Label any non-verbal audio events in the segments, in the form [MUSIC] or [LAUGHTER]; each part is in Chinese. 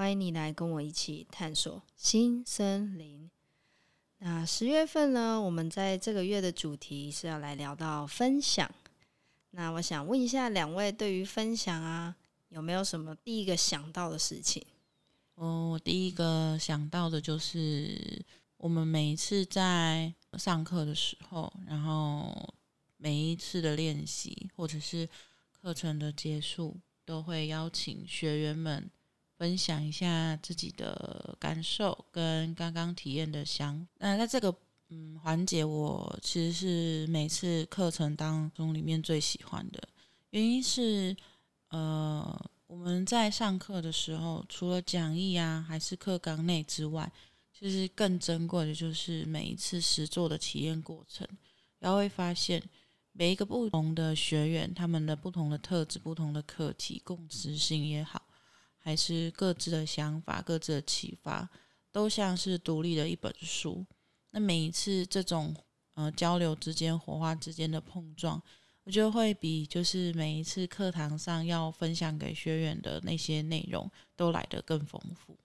欢迎你来跟我一起探索新森林。那十月份呢，我们在这个月的主题是要来聊到分享。那我想问一下两位，对于分享啊，有没有什么第一个想到的事情？哦，我第一个想到的就是我们每一次在上课的时候，然后。每一次的练习或者是课程的结束，都会邀请学员们分享一下自己的感受跟刚刚体验的想。那在这个嗯环节，我其实是每次课程当中里面最喜欢的，原因是呃我们在上课的时候，除了讲义啊还是课纲内之外，其实更珍贵的就是每一次实作的体验过程，然后会发现。每一个不同的学员，他们的不同的特质、不同的课题、共识性也好，还是各自的想法、各自的启发，都像是独立的一本书。那每一次这种呃交流之间、火花之间的碰撞，我觉得会比就是每一次课堂上要分享给学员的那些内容都来得更丰富。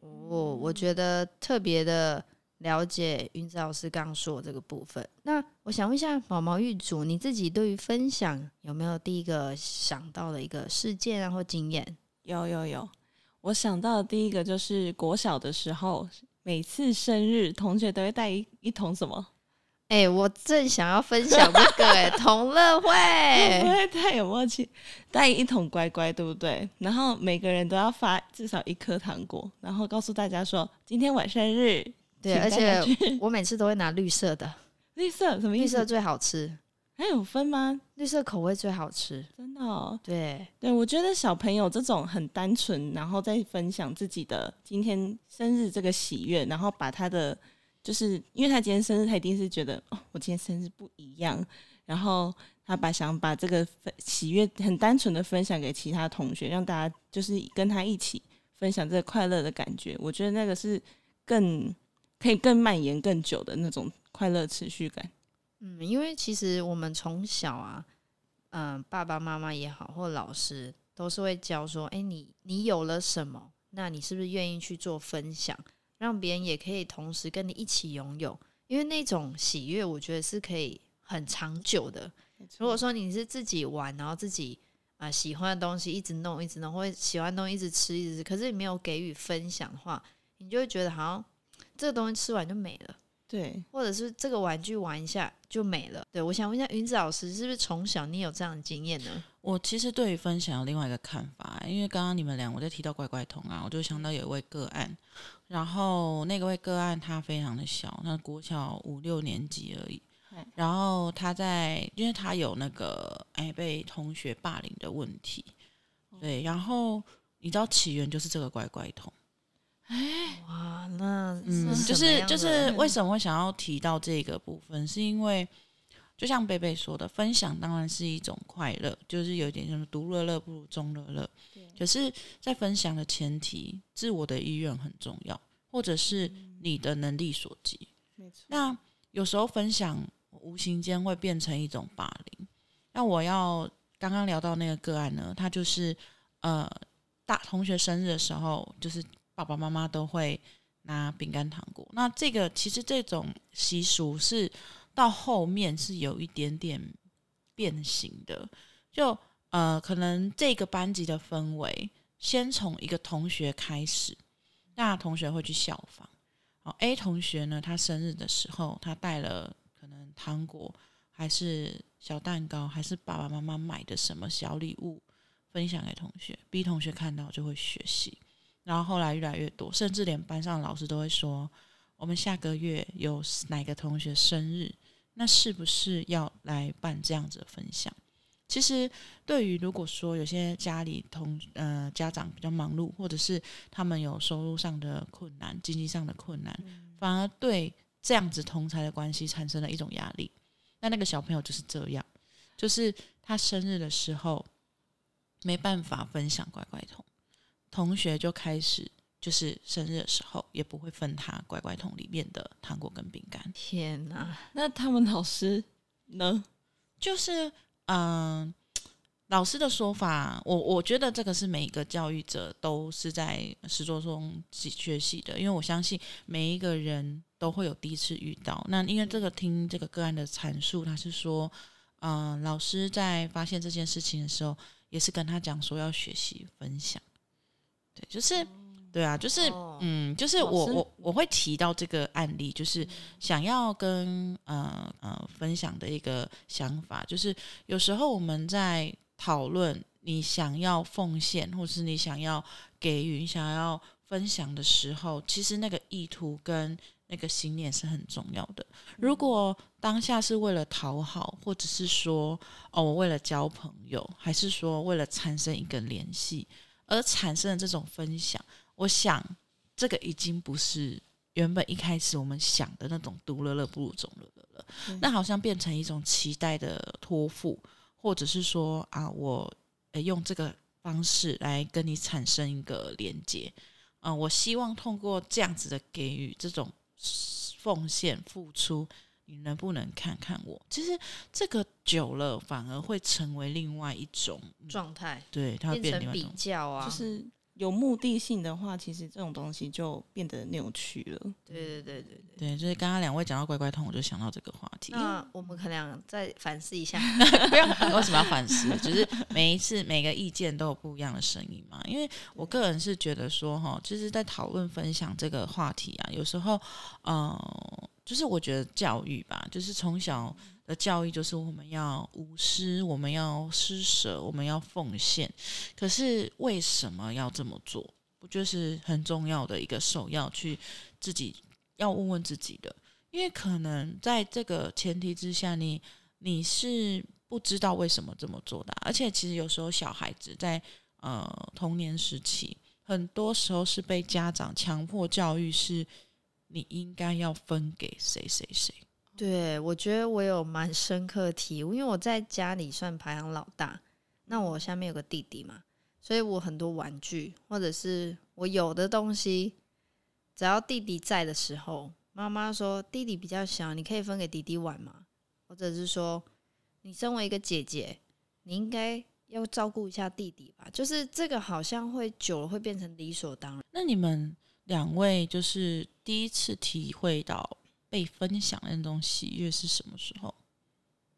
哦，我觉得特别的。了解云子老师刚刚说的这个部分，那我想问一下毛毛芋组，你自己对于分享有没有第一个想到的一个事件啊或经验？有有有，我想到的第一个就是国小的时候，每次生日同学都会带一一桶什么？哎、欸，我正想要分享这个哎、欸，[LAUGHS] 同乐会，不会太有默契，带一桶乖乖，对不对？然后每个人都要发至少一颗糖果，然后告诉大家说今天晚生日。对，而且 [LAUGHS] 我每次都会拿绿色的，绿色什么意思？绿色最好吃，还有分吗？绿色口味最好吃，真的哦。对对，我觉得小朋友这种很单纯，然后再分享自己的今天生日这个喜悦，然后把他的就是因为他今天生日，他一定是觉得哦，我今天生日不一样，然后他把想把这个喜悦很单纯的分享给其他同学，让大家就是跟他一起分享这个快乐的感觉。我觉得那个是更。可以更蔓延更久的那种快乐持续感。嗯，因为其实我们从小啊，嗯、呃，爸爸妈妈也好，或老师都是会教说，哎，你你有了什么，那你是不是愿意去做分享，让别人也可以同时跟你一起拥有？因为那种喜悦，我觉得是可以很长久的。如果说你是自己玩，然后自己啊、呃、喜欢的东西一直弄一直弄，或者喜欢的东西一直吃一直吃，可是你没有给予分享的话，你就会觉得好像。这个东西吃完就没了，对，或者是这个玩具玩一下就没了，对。我想问一下云子老师，是不是从小你有这样的经验呢？我其实对于分享有另外一个看法，因为刚刚你们俩我在提到乖乖桶啊，我就想到有一位个案，然后那个位个案他非常的小，他国小五六年级而已，然后他在，因为他有那个哎被同学霸凌的问题，对，然后你知道起源就是这个乖乖桶。哎，哇，那嗯，就是就是为什么会想要提到这个部分，是因为就像贝贝说的，分享当然是一种快乐，就是有点什么独乐乐不如众乐乐。可是，在分享的前提，自我的意愿很重要，或者是你的能力所及。没错。那有时候分享无形间会变成一种霸凌。那我要刚刚聊到那个个案呢，他就是呃，大同学生日的时候，就是。爸爸妈妈都会拿饼干糖果。那这个其实这种习俗是到后面是有一点点变形的。就呃，可能这个班级的氛围先从一个同学开始，那同学会去效仿。好，A 同学呢，他生日的时候，他带了可能糖果，还是小蛋糕，还是爸爸妈妈买的什么小礼物，分享给同学。B 同学看到就会学习。然后后来越来越多，甚至连班上老师都会说：“我们下个月有哪个同学生日，那是不是要来办这样子的分享？”其实对于如果说有些家里同呃家长比较忙碌，或者是他们有收入上的困难、经济上的困难，嗯、反而对这样子同才的关系产生了一种压力。那那个小朋友就是这样，就是他生日的时候没办法分享乖乖桶，同学就开始。就是生日的时候，也不会分他乖乖桶里面的糖果跟饼干。天哪！那他们老师呢？就是嗯、呃，老师的说法，我我觉得这个是每一个教育者都是在实作中学习的，因为我相信每一个人都会有第一次遇到。那因为这个听这个个案的阐述，他是说，嗯、呃，老师在发现这件事情的时候，也是跟他讲说要学习分享。对，就是。对啊，就是、哦、嗯，就是我我我会提到这个案例，就是想要跟呃呃分享的一个想法，就是有时候我们在讨论你想要奉献，或是你想要给予、你想要分享的时候，其实那个意图跟那个信念是很重要的。如果当下是为了讨好，或者是说哦，我为了交朋友，还是说为了产生一个联系而产生的这种分享。我想，这个已经不是原本一开始我们想的那种独乐乐不如众乐乐了。嗯、那好像变成一种期待的托付，或者是说啊，我诶用这个方式来跟你产生一个连接。嗯、呃，我希望通过这样子的给予，这种奉献付出，你能不能看看我？其实这个久了反而会成为另外一种状态，对，它会变成比较啊，就是。有目的性的话，其实这种东西就变得扭曲了。对对对对对，对，就是刚刚两位讲到乖乖痛，我就想到这个话题。那我们可能再反思一下，[LAUGHS] 不用，为什么要反思？[LAUGHS] 就是每一次每个意见都有不一样的声音嘛。因为我个人是觉得说，哈，就是在讨论分享这个话题啊，有时候，嗯、呃，就是我觉得教育吧，就是从小。的教育就是我们要无私，我们要施舍，我们要奉献。可是为什么要这么做？不就是很重要的一个首要去自己要问问自己的？因为可能在这个前提之下，你你是不知道为什么这么做的。而且其实有时候小孩子在呃童年时期，很多时候是被家长强迫教育，是你应该要分给谁谁谁。对，我觉得我有蛮深刻体悟，因为我在家里算排行老大，那我下面有个弟弟嘛，所以我很多玩具或者是我有的东西，只要弟弟在的时候，妈妈说弟弟比较小，你可以分给弟弟玩嘛，或者是说你身为一个姐姐，你应该要照顾一下弟弟吧，就是这个好像会久了会变成理所当然。那你们两位就是第一次体会到。被分享的那种喜悦是什么时候？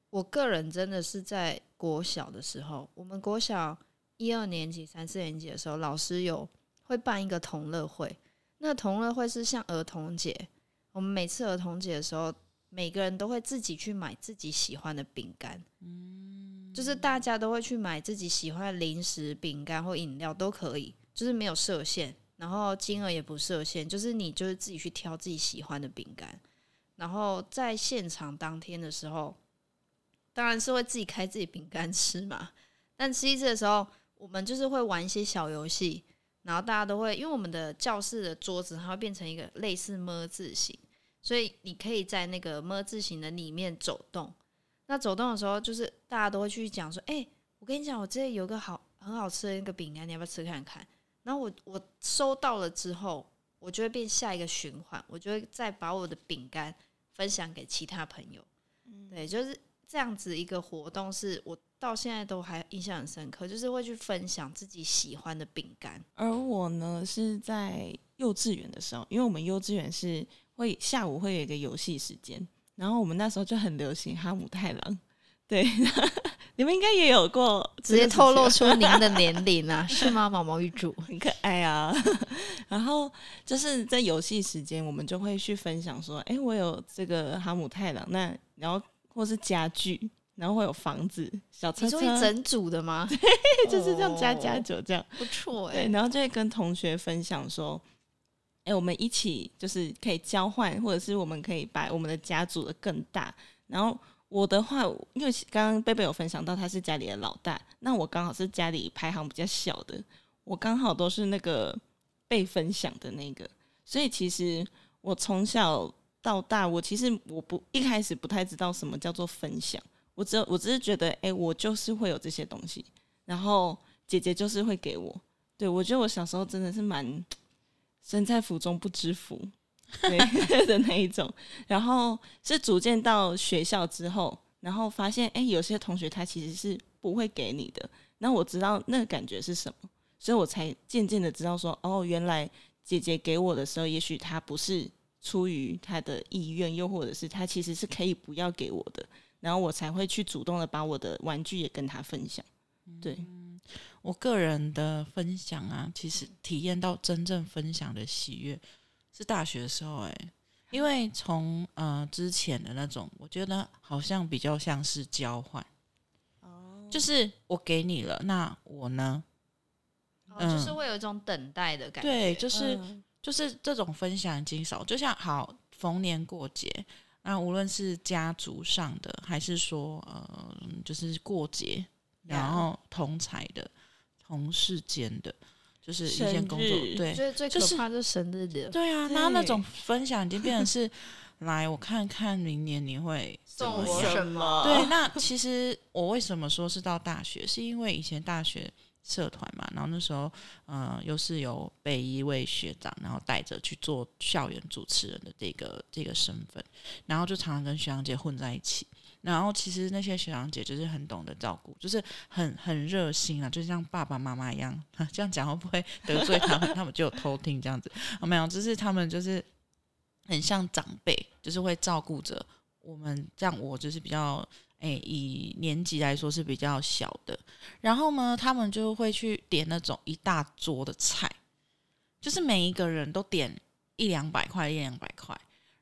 我个人真的是在国小的时候，我们国小一二年级、三四年级的时候，老师有会办一个同乐会。那同乐会是像儿童节，我们每次儿童节的时候，每个人都会自己去买自己喜欢的饼干，嗯，就是大家都会去买自己喜欢的零食、饼干或饮料都可以，就是没有设限，然后金额也不设限，就是你就是自己去挑自己喜欢的饼干。然后在现场当天的时候，当然是会自己开自己饼干吃嘛。但吃一次的时候，我们就是会玩一些小游戏，然后大家都会，因为我们的教室的桌子它会变成一个类似“么”字形，所以你可以在那个“么”字形的里面走动。那走动的时候，就是大家都会去讲说：“哎，我跟你讲，我这里有个好很好吃的那个饼干，你要不要吃看看？”然后我我收到了之后，我就会变下一个循环，我就会再把我的饼干。分享给其他朋友，对，就是这样子一个活动，是我到现在都还印象很深刻，就是会去分享自己喜欢的饼干。而我呢，是在幼稚园的时候，因为我们幼稚园是会下午会有一个游戏时间，然后我们那时候就很流行哈姆太郎，对。[LAUGHS] 你们应该也有过，直接透露出您的年龄啊，[LAUGHS] 是吗？毛毛玉主很可爱啊。[LAUGHS] 然后就是在游戏时间，我们就会去分享说：“哎、欸，我有这个哈姆太郎，那然后或是家具，然后会有房子、小车车，你说一整组的吗？[LAUGHS] 对，就是这样加加酒这样，不错哎、欸。对，然后就会跟同学分享说：“哎、欸，我们一起就是可以交换，或者是我们可以把我们的家组的更大。”然后。我的话，因为刚刚贝贝有分享到他是家里的老大，那我刚好是家里排行比较小的，我刚好都是那个被分享的那个，所以其实我从小到大，我其实我不一开始不太知道什么叫做分享，我只有我只是觉得，哎、我就是会有这些东西，然后姐姐就是会给我，对，我觉得我小时候真的是蛮身在福中不知福。[LAUGHS] 对 [LAUGHS] 的那一种，然后是逐渐到学校之后，然后发现哎，有些同学他其实是不会给你的。那我知道那个感觉是什么，所以我才渐渐的知道说，哦，原来姐姐给我的时候，也许她不是出于她的意愿，又或者是她其实是可以不要给我的，然后我才会去主动的把我的玩具也跟她分享。对，嗯，我个人的分享啊，其实体验到真正分享的喜悦。是大学的时候哎、欸，因为从呃之前的那种，我觉得好像比较像是交换，哦，就是我给你了，那我呢？哦，就是会有一种等待的感觉。对，就是、嗯、就是这种分享已经少，就像好逢年过节，那无论是家族上的，还是说呃，就是过节，然后同才的、同事间的。就是一件工作，对，最最可怕就是生日的，对啊，然后那种分享已经变成是，来我看看明年你会送我什么？对，那其实我为什么说是到大学，是因为以前大学社团嘛，然后那时候，呃，又是有被一位学长，然后带着去做校园主持人的这个这个身份，然后就常常跟学长姐混在一起。然后其实那些学长姐就是很懂得照顾，就是很很热心啊，就像爸爸妈妈一样。这样讲会不会得罪他们？他们就有偷听这样子。哦，没有，就是他们就是很像长辈，就是会照顾着我们。这样我就是比较诶，以年级来说是比较小的。然后呢，他们就会去点那种一大桌的菜，就是每一个人都点一两百块，一两百块。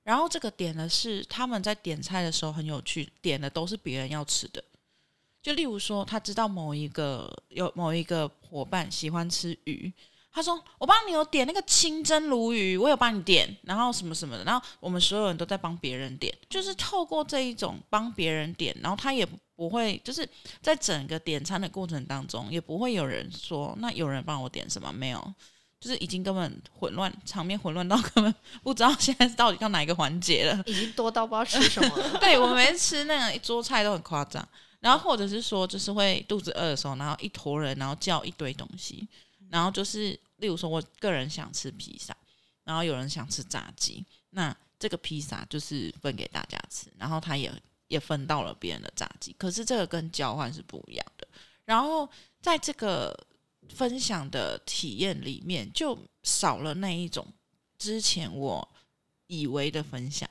然后这个点的是他们在点菜的时候很有趣，点的都是别人要吃的。就例如说，他知道某一个有某一个伙伴喜欢吃鱼，他说：“我帮你有点那个清蒸鲈鱼，我有帮你点，然后什么什么的。”然后我们所有人都在帮别人点，就是透过这一种帮别人点，然后他也不会就是在整个点餐的过程当中，也不会有人说：“那有人帮我点什么？”没有。就是已经根本混乱，场面混乱到根本不知道现在到底到哪一个环节了，已经多到不知道吃什么了。[LAUGHS] 对，我们吃那个一桌菜都很夸张，然后或者是说，就是会肚子饿的时候，然后一坨人，然后叫一堆东西，然后就是例如说，我个人想吃披萨，然后有人想吃炸鸡，那这个披萨就是分给大家吃，然后他也也分到了别人的炸鸡，可是这个跟交换是不一样的。然后在这个。分享的体验里面就少了那一种之前我以为的分享，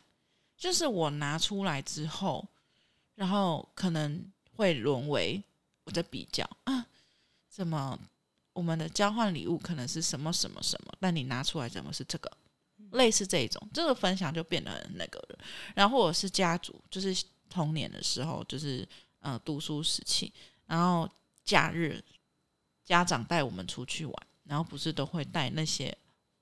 就是我拿出来之后，然后可能会沦为我在比较啊，怎么我们的交换礼物可能是什么什么什么，但你拿出来怎么是这个？类似这一种，这个分享就变得很那个了。然后我是家族，就是童年的时候，就是呃读书时期，然后假日。家长带我们出去玩，然后不是都会带那些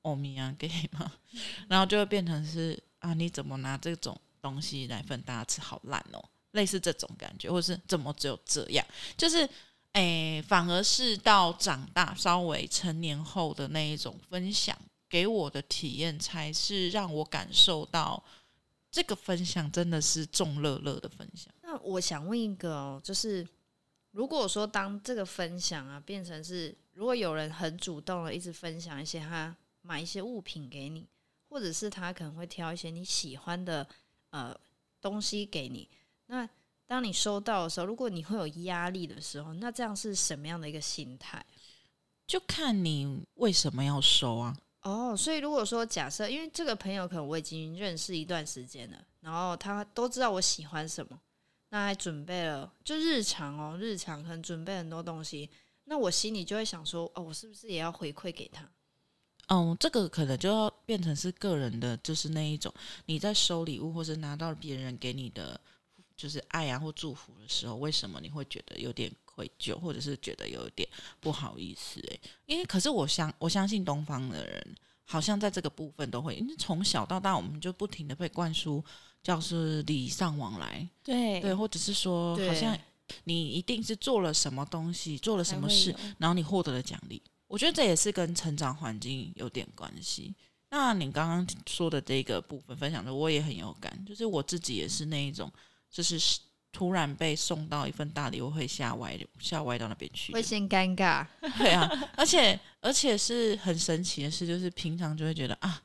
欧米亚给吗？[LAUGHS] 然后就会变成是啊，你怎么拿这种东西来分大家吃？好烂哦，类似这种感觉，或是怎么只有这样？就是诶，反而是到长大稍微成年后的那一种分享给我的体验，才是让我感受到这个分享真的是众乐乐的分享。那我想问一个哦，就是。如果说当这个分享啊变成是，如果有人很主动的一直分享一些他买一些物品给你，或者是他可能会挑一些你喜欢的呃东西给你，那当你收到的时候，如果你会有压力的时候，那这样是什么样的一个心态？就看你为什么要收啊。哦，所以如果说假设，因为这个朋友可能我已经认识一段时间了，然后他都知道我喜欢什么。那还准备了，就日常哦，日常可能准备很多东西，那我心里就会想说，哦，我是不是也要回馈给他？嗯，这个可能就要变成是个人的，就是那一种你在收礼物或者拿到别人给你的就是爱啊或祝福的时候，为什么你会觉得有点愧疚，或者是觉得有点不好意思？诶，因为可是我相我相信东方的人好像在这个部分都会，因为从小到大我们就不停的被灌输，叫是礼尚往来，对对，或者是说好像你一定是做了什么东西，做了什么事，然后你获得了奖励。我觉得这也是跟成长环境有点关系。那你刚刚说的这个部分分享的，我也很有感，就是我自己也是那一种，就是。突然被送到一份大礼，我会吓歪，吓歪到那边去，会先尴尬。对啊，而且而且是很神奇的事，就是平常就会觉得啊，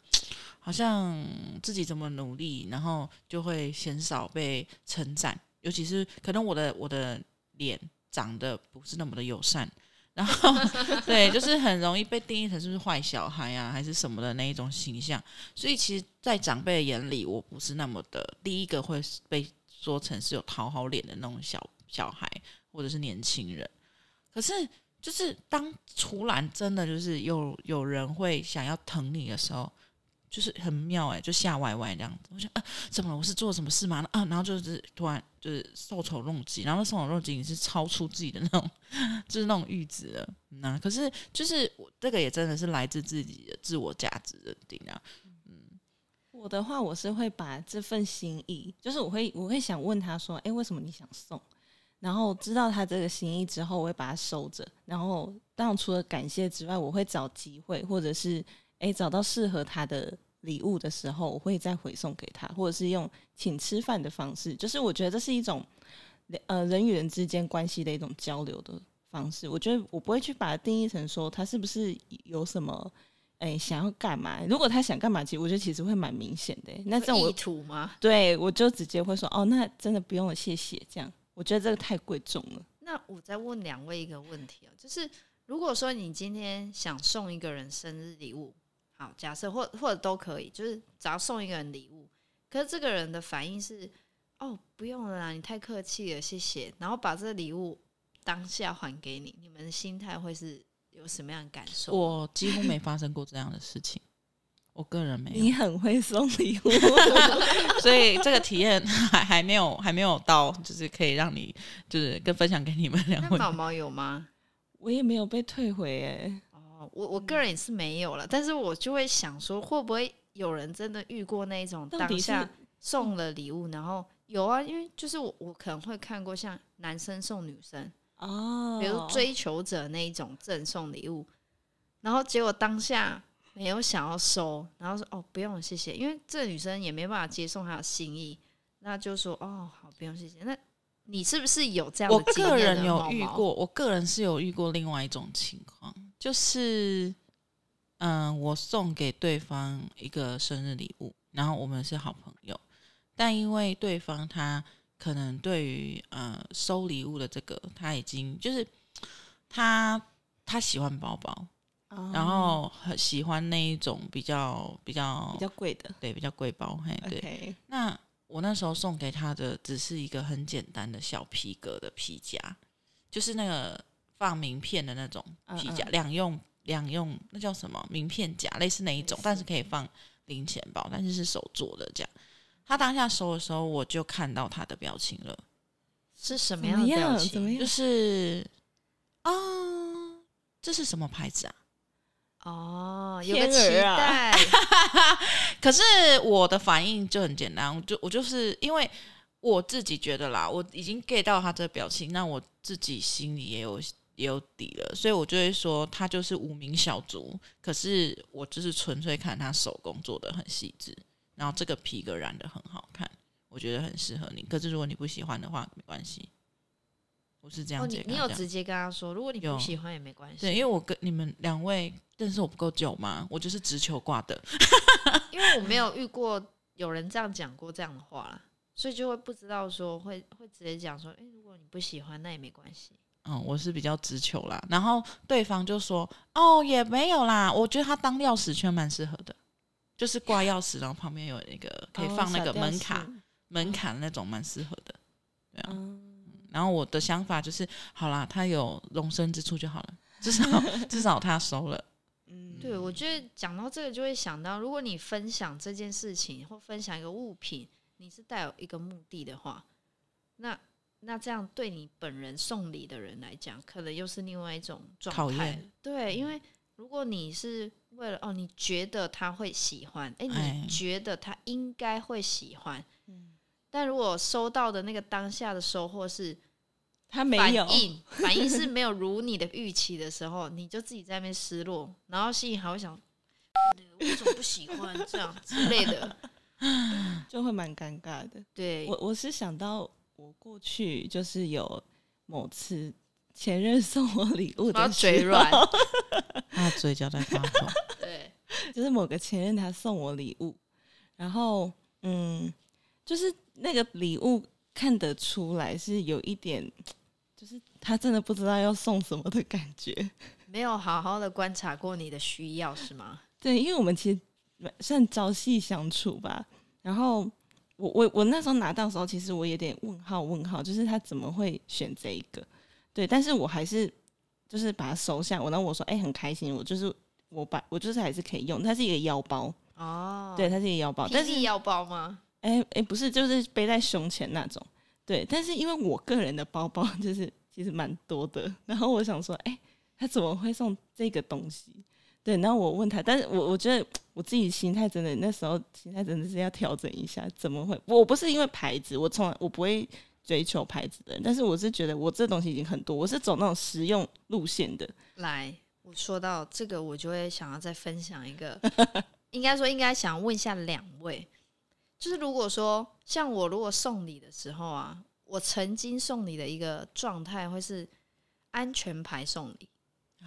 好像自己怎么努力，然后就会鲜少被称赞。尤其是可能我的我的脸长得不是那么的友善，然后 [LAUGHS] 对，就是很容易被定义成是不是坏小孩啊，还是什么的那一种形象。所以其实，在长辈的眼里，我不是那么的第一个会被。说成是有讨好脸的那种小小孩，或者是年轻人，可是就是当突然真的就是有有人会想要疼你的时候，就是很妙哎，就吓歪歪这样子。我想啊，怎么了？我是做什么事吗？啊，然后就是突然就是受宠若惊，然后受宠若惊你是超出自己的那种，[LAUGHS] 就是那种阈值了。那、可是就是我这个也真的是来自自己的自我价值认定啊。嗯我的话，我是会把这份心意，就是我会我会想问他说，哎，为什么你想送？然后知道他这个心意之后，我会把它收着。然后当然除了感谢之外，我会找机会，或者是哎找到适合他的礼物的时候，我会再回送给他，或者是用请吃饭的方式。就是我觉得这是一种呃人与人之间关系的一种交流的方式。我觉得我不会去把它定义成说他是不是有什么。哎，想要干嘛？如果他想干嘛，其实我觉得其实会蛮明显的。那这种我意图吗？对，我就直接会说哦，那真的不用了，谢谢。这样，我觉得这个太贵重了。那我再问两位一个问题啊，就是如果说你今天想送一个人生日礼物，好，假设或或者都可以，就是只要送一个人礼物，可是这个人的反应是哦，不用了啦，你太客气了，谢谢。然后把这个礼物当下还给你，你们的心态会是？有什么样的感受？我几乎没发生过这样的事情，我个人没有。你很会送礼物，[LAUGHS] 所以这个体验还还没有还没有到，就是可以让你就是跟分享给你们两位。毛毛有吗？我也没有被退回哎。哦，我我个人也是没有了，但是我就会想说，会不会有人真的遇过那种当下送了礼物，然后有啊？因为就是我我可能会看过像男生送女生。哦，比如追求者那一种赠送礼物，然后结果当下没有想要收，然后说哦不用了谢谢，因为这女生也没办法接受他的心意，那就说哦好不用谢谢。那你是不是有这样的？我个人有遇过，我个人是有遇过另外一种情况，就是嗯、呃，我送给对方一个生日礼物，然后我们是好朋友，但因为对方他。可能对于呃收礼物的这个，他已经就是他他喜欢包包，哦、然后很喜欢那一种比较比较比较贵的，对，比较贵包。嘿，对。那我那时候送给他的只是一个很简单的小皮革的皮夹，就是那个放名片的那种皮夹，两、嗯嗯、用两用，那叫什么名片夹，类似那一种，但是可以放零钱包，但是是手做的这样。他当下收的时候，我就看到他的表情了，是什么样的表情？怎么样？就是啊，这是什么牌子啊？哦，有个期待。[LAUGHS] 可是我的反应就很简单，我就我就是因为我自己觉得啦，我已经 get 到他这个表情，那我自己心里也有也有底了，所以我就会说他就是无名小卒。可是我就是纯粹看他手工做的很细致。然后这个皮革染的很好看，我觉得很适合你。可是如果你不喜欢的话，没关系。我是这样子、哦。你你有直接跟他说，如果你不喜欢也没关系。对，因为我跟你们两位认识我不够久嘛，我就是直球挂的。[LAUGHS] 因为我没有遇过有人这样讲过这样的话啦，所以就会不知道说会会直接讲说，哎，如果你不喜欢，那也没关系。嗯，我是比较直球啦。然后对方就说，哦，也没有啦，我觉得他当钥匙圈蛮适合的。就是挂钥匙，然后旁边有一个 [LAUGHS] 可以放那个门卡，哦、门卡的那种，蛮适合的。对啊，嗯、然后我的想法就是，好啦，他有容身之处就好了，至少 [LAUGHS] 至少他收了。嗯，对，我觉得讲到这个就会想到，如果你分享这件事情或分享一个物品，你是带有一个目的的话，那那这样对你本人送礼的人来讲，可能又是另外一种状态。对，因为如果你是为了哦，你觉得他会喜欢，哎，你觉得他应该会喜欢，嗯，但如果收到的那个当下的收获是他没有反应，反应是没有如你的预期的时候，你就自己在那边失落，然后心里还会想，为什么不喜欢这样之类的，[LAUGHS] 就会蛮尴尬的。对，我我是想到我过去就是有某次。前任送我礼物的嘴软，[LAUGHS] 他嘴角在发抖。[LAUGHS] 对，就是某个前任他送我礼物，然后嗯，就是那个礼物看得出来是有一点，就是他真的不知道要送什么的感觉，[LAUGHS] 没有好好的观察过你的需要是吗？对，因为我们其实算朝夕相处吧。然后我我我那时候拿到的时候，其实我有点问号问号，就是他怎么会选这一个？对，但是我还是就是把它收下。我然后我说，哎、欸，很开心。我就是我把我就是还是可以用。它是一个腰包哦，对，它是一个腰包。但是腰包吗？哎哎、欸欸，不是，就是背在胸前那种。对，但是因为我个人的包包就是其实蛮多的，然后我想说，哎、欸，他怎么会送这个东西？对，然后我问他，但是我我觉得我自己心态真的那时候心态真的是要调整一下。怎么会？我不是因为牌子，我从来我不会。追求牌子的人，但是我是觉得我这东西已经很多，我是走那种实用路线的。来，我说到这个，我就会想要再分享一个，应该说应该想问一下两位，就是如果说像我如果送礼的时候啊，我曾经送礼的一个状态会是安全牌送礼。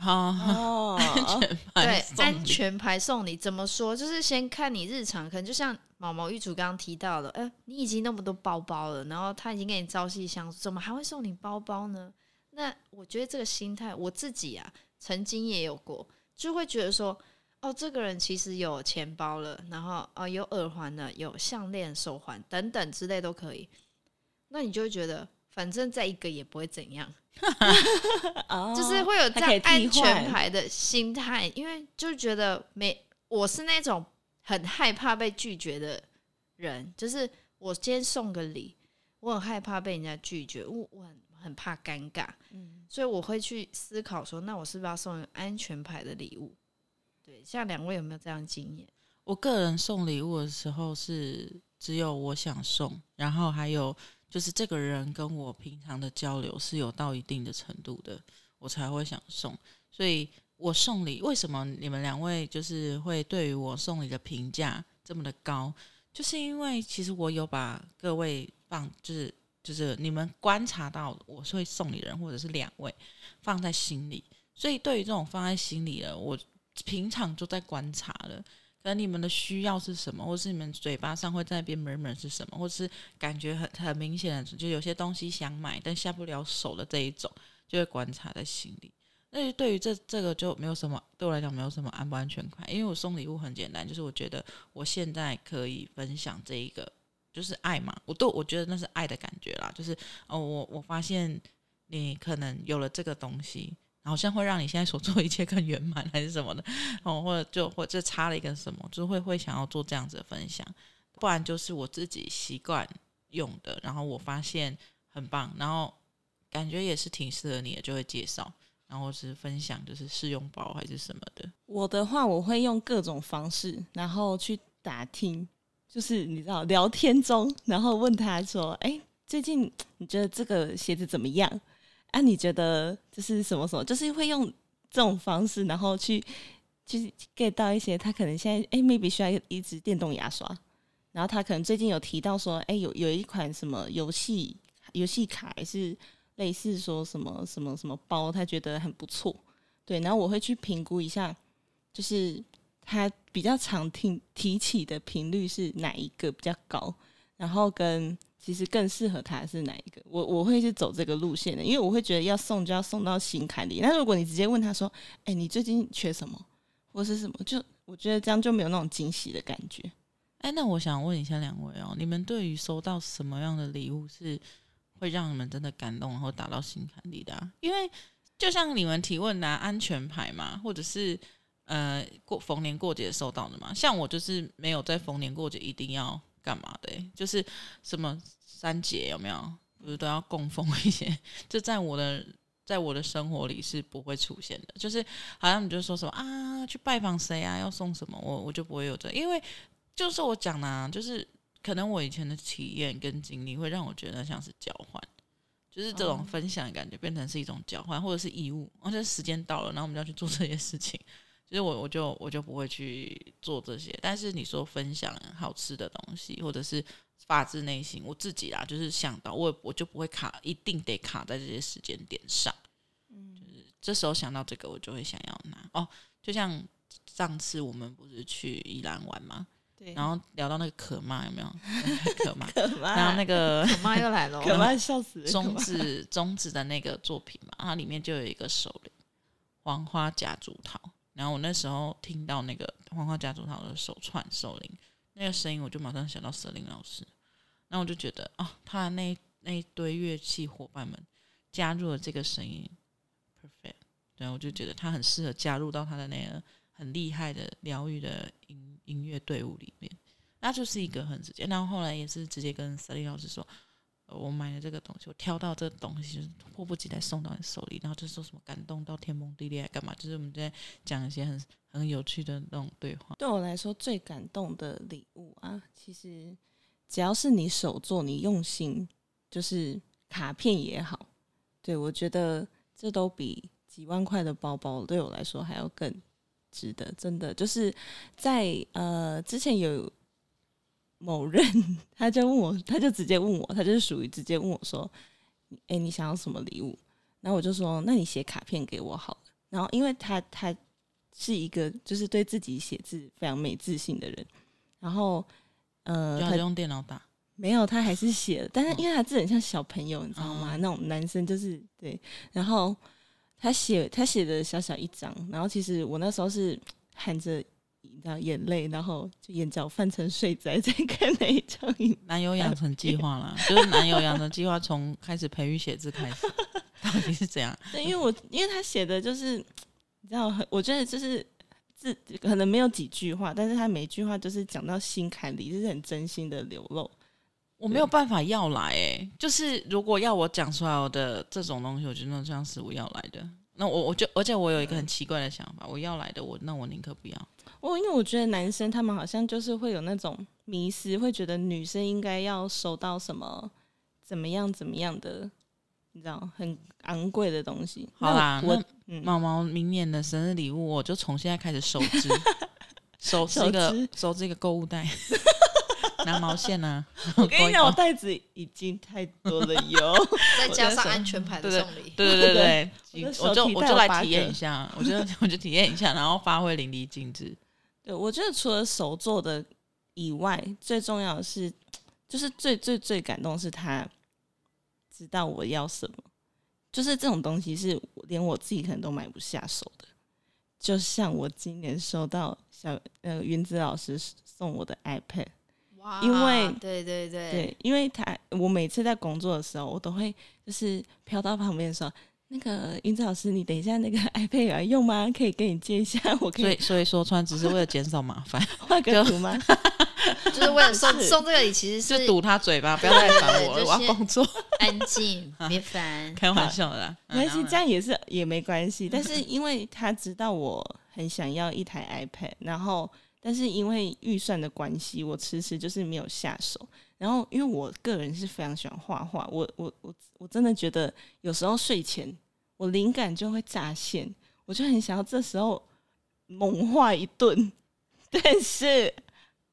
哦，安 [LAUGHS] 全牌对，安全牌送你怎么说？就是先看你日常，可能就像毛毛玉主刚刚提到的，哎、欸，你已经那么多包包了，然后他已经给你朝夕相处，怎么还会送你包包呢？那我觉得这个心态，我自己啊，曾经也有过，就会觉得说，哦，这个人其实有钱包了，然后哦，有耳环了，有项链、手环等等之类都可以，那你就会觉得，反正再一个也不会怎样。[LAUGHS] [LAUGHS] 就是会有这样安全牌的心态，因为就觉得没我是那种很害怕被拒绝的人，就是我今天送个礼，我很害怕被人家拒绝，我我很很怕尴尬，嗯，所以我会去思考说，那我是不是要送安全牌的礼物？对，像两位有没有这样经验？我个人送礼物的时候是只有我想送，然后还有。就是这个人跟我平常的交流是有到一定的程度的，我才会想送。所以我送礼，为什么你们两位就是会对于我送礼的评价这么的高？就是因为其实我有把各位放，就是就是你们观察到我是会送礼人，或者是两位放在心里。所以对于这种放在心里的，我平常就在观察了。可能你们的需要是什么，或是你们嘴巴上会在那边 murm 是什么，或是感觉很很明显的，就有些东西想买但下不了手的这一种，就会观察在心里。那对于这这个就没有什么，对我来讲没有什么安不安全感，因为我送礼物很简单，就是我觉得我现在可以分享这一个，就是爱嘛，我都我觉得那是爱的感觉啦，就是哦，我我发现你可能有了这个东西。好像会让你现在所 [LAUGHS] 做一切更圆满，还是什么的哦，或者就或者差了一个什么，就会会想要做这样子的分享，不然就是我自己习惯用的，然后我发现很棒，然后感觉也是挺适合你的，就会介绍，然后是分享，就是试用包还是什么的。我的话，我会用各种方式，然后去打听，就是你知道聊天中，然后问他说：“哎，最近你觉得这个鞋子怎么样？”啊，你觉得就是什么什么？就是会用这种方式，然后去去 get 到一些他可能现在哎，maybe 需要一支电动牙刷，然后他可能最近有提到说，哎，有有一款什么游戏游戏卡，还是类似说什么什么什么包，他觉得很不错，对，然后我会去评估一下，就是他比较常听提起的频率是哪一个比较高，然后跟。其实更适合他是哪一个？我我会是走这个路线的，因为我会觉得要送就要送到心坎里。那如果你直接问他说：“哎，你最近缺什么，或是什么？”就我觉得这样就没有那种惊喜的感觉。哎，那我想问一下两位哦，你们对于收到什么样的礼物是会让你们真的感动，然后打到心坎里的啊？因为就像你们提问拿安全牌嘛，或者是呃过逢年过节收到的嘛，像我就是没有在逢年过节一定要。干嘛的？就是什么三节有没有？不是都要供奉一些？[LAUGHS] 就在我的在我的生活里是不会出现的。就是好像你就说什么啊，去拜访谁啊，要送什么，我我就不会有这，因为就是我讲的啊，就是可能我以前的体验跟经历会让我觉得像是交换，就是这种分享的感觉变成是一种交换或者是义务，而且时间到了，然后我们就要去做这些事情。其实我我就我就不会去做这些，但是你说分享好吃的东西，或者是发自内心，我自己啦，就是想到我我就不会卡，一定得卡在这些时间点上。嗯，就是这时候想到这个，我就会想要拿哦。就像上次我们不是去宜兰玩吗？对。然后聊到那个可妈有没有？[LAUGHS] 可妈，可妈。然后那个 [LAUGHS] 可妈又来了，[LAUGHS] 可妈笑死了。中指中指的那个作品嘛，它里面就有一个手铃，黄花夹竹桃。然后我那时候听到那个黄花家族》他的手串手铃那个声音，我就马上想到舍林老师。然后我就觉得，哦，他的那那一堆乐器伙伴们加入了这个声音，perfect。对，我就觉得他很适合加入到他的那个很厉害的疗愈的音音乐队伍里面。那就是一个很直接。然后后来也是直接跟舍林老师说。我买了这个东西，我挑到这个东西，就是迫不及待送到你手里，然后就说什么感动到天崩地裂，干嘛？就是我们在讲一些很很有趣的那种对话。对我来说，最感动的礼物啊，其实只要是你手做，你用心，就是卡片也好，对，我觉得这都比几万块的包包对我来说还要更值得。真的，就是在呃之前有。某人 [LAUGHS] 他就问我，他就直接问我，他就是属于直接问我说：“哎，你想要什么礼物？”然后我就说：“那你写卡片给我好了。”然后因为他他是一个就是对自己写字非常没自信的人，然后呃，他用电脑打？没有，他还是写了，但是因为他字很像小朋友，你知道吗？那种男生就是对。然后他写他写的小小一张，然后其实我那时候是含着。然后眼泪，然后就眼角泛成水仔，在看那一张男友养成计划啦，[LAUGHS] 就是男友养成计划从开始培育写字开始，[LAUGHS] 到底是怎样？对，因为我因为他写的就是你知道，很我觉得就是字可能没有几句话，但是他每一句话就是讲到心坎里，就是很真心的流露。我没有办法要来哎、欸，就是如果要我讲出来我的这种东西，我觉得那像是我要来的。那我我就而且我有一个很奇怪的想法，我要来的我那我宁可不要。我因为我觉得男生他们好像就是会有那种迷失，会觉得女生应该要收到什么怎么样怎么样的，你知道很昂贵的东西。好啦，我毛毛明年的生日礼物，我就从现在开始收支，收 [LAUGHS] 这个收这个购物袋。[LAUGHS] 拿毛线啊！[LAUGHS] 我跟你讲，我袋子已经太多了哟，再加上安全牌的送礼，对对对对，我，我就我就来体验一下，我就我就体验一下，然后发挥淋漓尽致。对，我觉得除了手做的以外，最重要的是，就是最最最感动是他知道我要什么，就是这种东西是连我自己可能都买不下手的。就像我今年收到小呃云子老师送我的 iPad 哇。因为对对对对，因为他我每次在工作的时候，我都会就是飘到旁边说：“那个云子老师，你等一下那个 [LAUGHS] iPad 有来用吗？可以跟你借一下。”我可以，所以所以说穿只是为了减少麻烦，[LAUGHS] 画个图吗？[LAUGHS] 就是为了送送这个礼，其实是堵他嘴巴，不要再烦我了，我要工作，安静，别烦，开玩笑的啦。没关系，这样也是也没关系。但是因为他知道我很想要一台 iPad，然后。但是因为预算的关系，我迟迟就是没有下手。然后，因为我个人是非常喜欢画画，我我我我真的觉得有时候睡前我灵感就会乍现，我就很想要这时候猛画一顿。[LAUGHS] 但是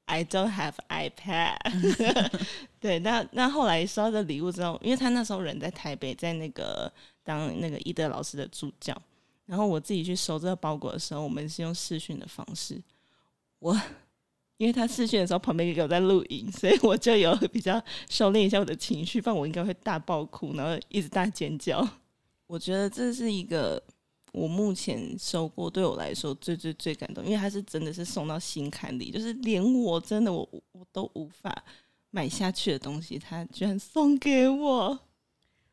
I don't have iPad。[LAUGHS] 对，那那后来收到这礼物之后，因为他那时候人在台北，在那个当那个伊德老师的助教，然后我自己去收这个包裹的时候，我们是用视讯的方式。我因为他视讯的时候旁边有在录影，所以我就有比较收敛一下我的情绪，不然我应该会大爆哭，然后一直大尖叫。我觉得这是一个我目前收过对我来说最最最感动，因为他是真的是送到心坎里，就是连我真的我我都无法买下去的东西，他居然送给我。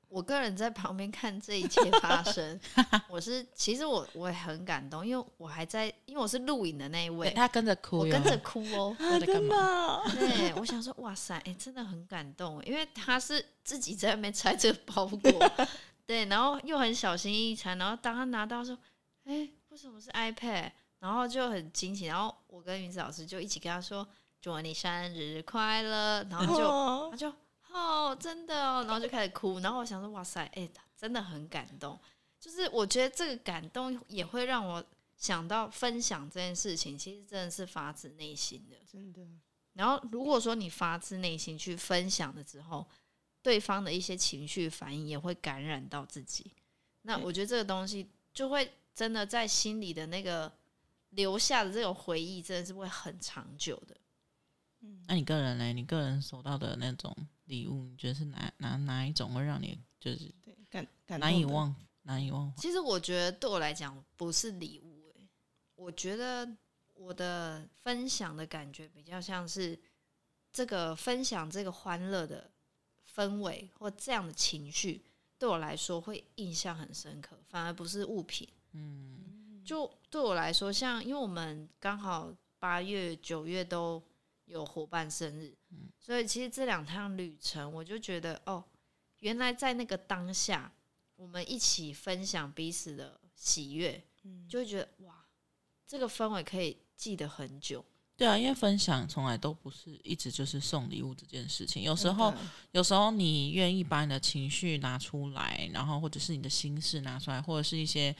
我个人在旁边看这一切发生，[LAUGHS] 我是其实我我也很感动，因为我还在，因为我是录影的那一位，他跟着哭，我跟着哭哦，啊、真的，对，我想说，哇塞，哎、欸，真的很感动，因为他是自己在外面拆这个包裹，对，然后又很小心翼翼拆，然后当他拿到说，哎，为什么是 iPad？然后就很惊喜，然后我跟云子老师就一起跟他说，祝你生日快乐，然后就、哦、他就哦，真的哦，然后就开始哭，然后我想说，哇塞，哎，真的很感动，就是我觉得这个感动也会让我想到分享这件事情，其实真的是发自内心的，真的。然后如果说你发自内心去分享了之后，对方的一些情绪反应也会感染到自己，那我觉得这个东西就会真的在心里的那个。留下的这种回忆真的是会很长久的。嗯，那你个人呢？你个人收到的那种礼物，你觉得是哪哪哪一种会让你就是感感难以忘难以忘？其实我觉得对我来讲不是礼物，欸，我觉得我的分享的感觉比较像是这个分享这个欢乐的氛围或这样的情绪，对我来说会印象很深刻，反而不是物品。嗯。就对我来说，像因为我们刚好八月、九月都有伙伴生日，嗯，所以其实这两趟旅程，我就觉得哦，原来在那个当下，我们一起分享彼此的喜悦，嗯，就会觉得哇，这个氛围可以记得很久。对啊，因为分享从来都不是一直就是送礼物这件事情，有时候，有时候你愿意把你的情绪拿出来，然后或者是你的心事拿出来，或者是一些。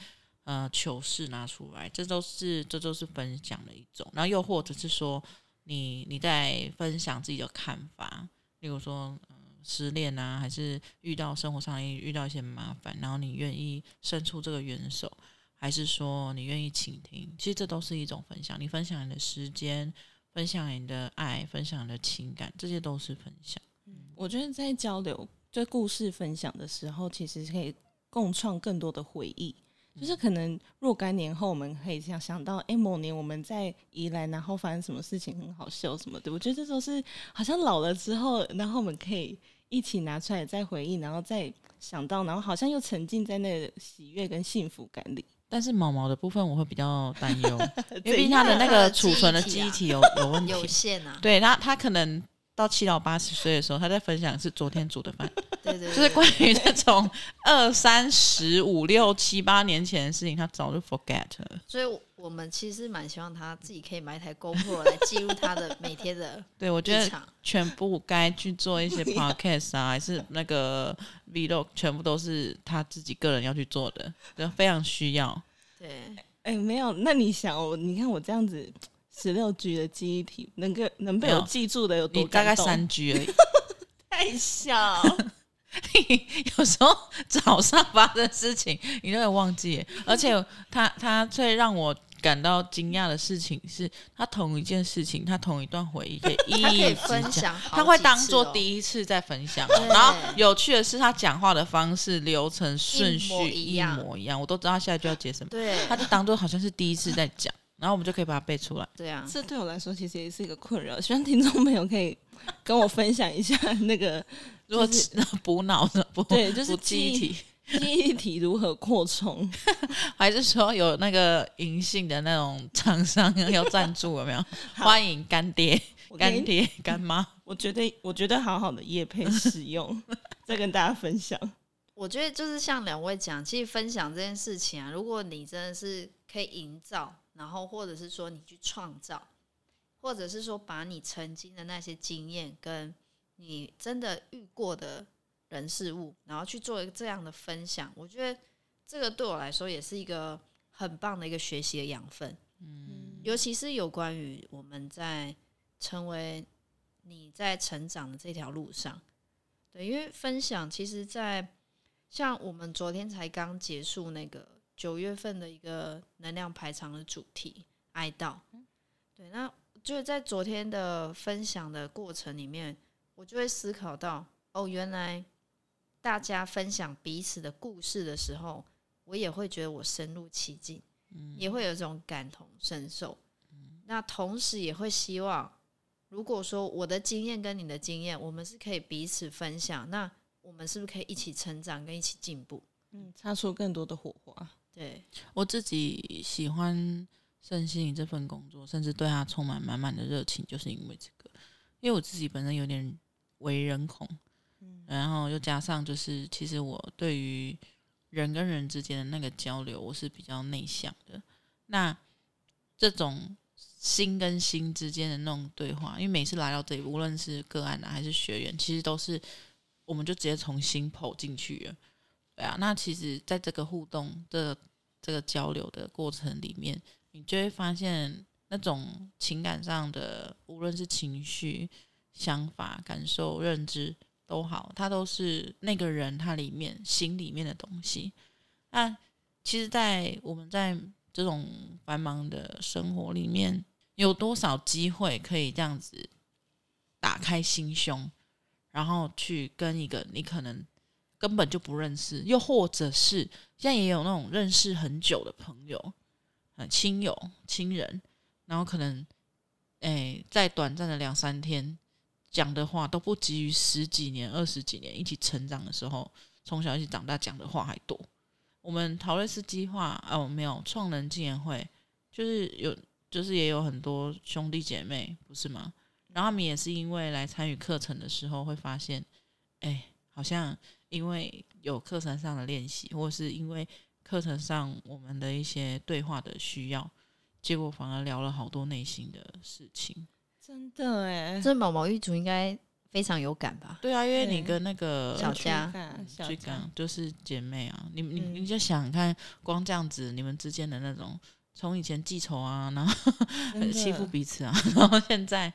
呃，糗事拿出来，这都是这都是分享的一种。然后又或者是说，你你在分享自己的看法，例如说，呃，失恋啊，还是遇到生活上遇到一些麻烦，然后你愿意伸出这个援手，还是说你愿意倾听，其实这都是一种分享。你分享你的时间，分享你的爱，分享你的情感，这些都是分享。嗯，我觉得在交流就故事分享的时候，其实可以共创更多的回忆。就是可能若干年后，我们可以想想到，哎、欸，某年我们在宜兰，然后发生什么事情很好笑什么的。我觉得这都是好像老了之后，然后我们可以一起拿出来再回忆，然后再想到，然后好像又沉浸在那个喜悦跟幸福感里。但是毛毛的部分我会比较担忧，[LAUGHS] 因为毕竟他的那个储存的记忆体有有问题，[LAUGHS] 有限啊。对他，他可能。到七老八十岁的时候，他在分享是昨天煮的饭，[LAUGHS] 对对，对，就是关于那种二三十五六七八年前的事情，他早就 forget 了。所以，我们其实蛮希望他自己可以买一台 GoPro 来记录他的每天的。[LAUGHS] 对，我觉得全部该去做一些 [LAUGHS] podcast 啊，还是那个 vlog，全部都是他自己个人要去做的，就非常需要。对，哎、欸，没有，那你想，我你看我这样子。十六 G 的记忆体能够能被我记住的有多？大概三 G 而已，[LAUGHS] 太小。你有时候早上发生的事情你都会忘记，而且他他最让我感到惊讶的事情是，他同一件事情，他同一段回忆 [LAUGHS] 可以一一分享，他会当做第一次在分享。然后有趣的是，他讲话的方式、流程、顺序一模一样，我都知道他现在就要接什么。对，他就当做好像是第一次在讲。然后我们就可以把它背出来。对啊，这对我来说其实也是一个困扰。希望听众朋友可以跟我分享一下那个，如果是补脑的，补对，就是记忆体，记忆体如何扩充？[LAUGHS] 还是说有那个银杏的那种厂商要赞助有没有？欢迎干爹、干爹、干妈。我觉得，我觉得好好的叶配使用，[LAUGHS] 再跟大家分享。我觉得就是像两位讲，其实分享这件事情啊，如果你真的是可以营造。然后，或者是说你去创造，或者是说把你曾经的那些经验，跟你真的遇过的人事物，然后去做一个这样的分享，我觉得这个对我来说也是一个很棒的一个学习的养分。嗯，尤其是有关于我们在成为你在成长的这条路上，对，因为分享，其实，在像我们昨天才刚结束那个。九月份的一个能量排场的主题哀悼，对，那就是在昨天的分享的过程里面，我就会思考到，哦，原来大家分享彼此的故事的时候，我也会觉得我深入其境，嗯也会有一种感同身受。嗯那同时也会希望，如果说我的经验跟你的经验，我们是可以彼此分享，那我们是不是可以一起成长跟一起进步？嗯，擦出更多的火花。对，我自己喜欢身心灵这份工作，甚至对他充满满满的热情，就是因为这个。因为我自己本身有点为人恐，嗯，然后又加上就是，其实我对于人跟人之间的那个交流，我是比较内向的。那这种心跟心之间的那种对话，因为每次来到这里，无论是个案啊还是学员，其实都是我们就直接从心跑进去了。对啊，那其实在这个互动的这个交流的过程里面，你就会发现那种情感上的，无论是情绪、想法、感受、认知。都好，它都是那个人他里面心里面的东西。那其实，在我们在这种繁忙的生活里面，有多少机会可以这样子打开心胸，然后去跟一个你可能根本就不认识，又或者是现在也有那种认识很久的朋友、呃、亲友、亲人，然后可能哎，在短暂的两三天。讲的话都不及于十几年、二十几年一起成长的时候，从小一起长大讲的话还多。我们陶瑞斯计划哦，没有创能纪念会，就是有，就是也有很多兄弟姐妹，不是吗？然后他们也是因为来参与课程的时候，会发现，哎，好像因为有课程上的练习，或是因为课程上我们的一些对话的需要，结果反而聊了好多内心的事情。真的哎，这毛毛玉竹应该非常有感吧？对啊，因为你跟那个小佳、小佳就是姐妹啊，你你你就想看，光这样子，你们之间的那种，从以前记仇啊，然后 [LAUGHS] 欺负彼此啊，[LAUGHS] 然后现在，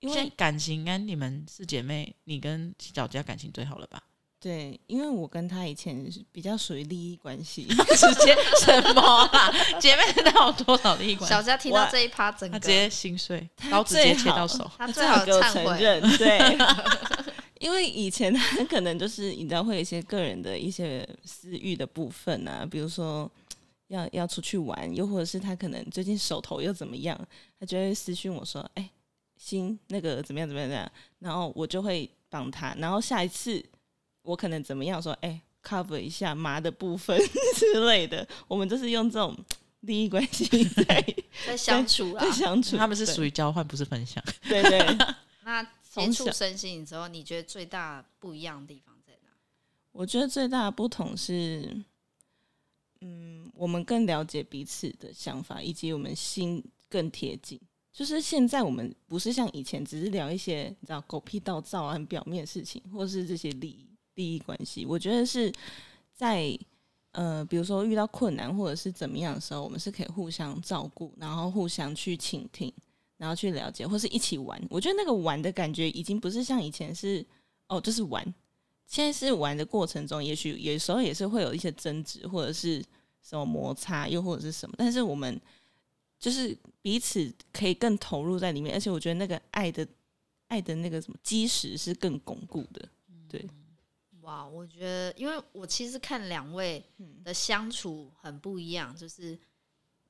因为感情，应该你们是姐妹，你跟小佳感情最好了吧？对，因为我跟他以前是比较属于利益关系，[LAUGHS] 直接什么啦？姐妹那有多少利益关系？小佳听到这一趴，整个直接心碎，刀直接切到手，[LAUGHS] 他最好给我承认。对，[LAUGHS] 因为以前他可能就是你知道会有一些个人的一些私欲的部分啊，比如说 [TSK] 要要出去玩，又或者是他可能最近手头又怎么样，他就会私讯我说：“哎，心那个怎么样怎么样怎么样？”然后我就会帮他，然后下一次。我可能怎么样说？哎、欸，cover 一下麻的部分 [LAUGHS] 之类的。我们就是用这种 [TSK] 利益关系在 [LAUGHS] 在相处啊，在相处。他们是属于交换，不是分享。对对。[LAUGHS] 那接触身心之后，你觉得最大不一样的地方在哪？我觉得最大的不同是，嗯，我们更了解彼此的想法，以及我们心更贴近。就是现在我们不是像以前，只是聊一些你知道狗屁倒灶啊、很表面的事情，或是这些利益。利益关系，我觉得是在呃，比如说遇到困难或者是怎么样的时候，我们是可以互相照顾，然后互相去倾听，然后去了解，或是一起玩。我觉得那个玩的感觉已经不是像以前是哦，就是玩。现在是玩的过程中，也许有时候也是会有一些争执，或者是什么摩擦，又或者是什么。但是我们就是彼此可以更投入在里面，而且我觉得那个爱的爱的那个什么基石是更巩固的，对。哇，我觉得，因为我其实看两位的相处很不一样，就是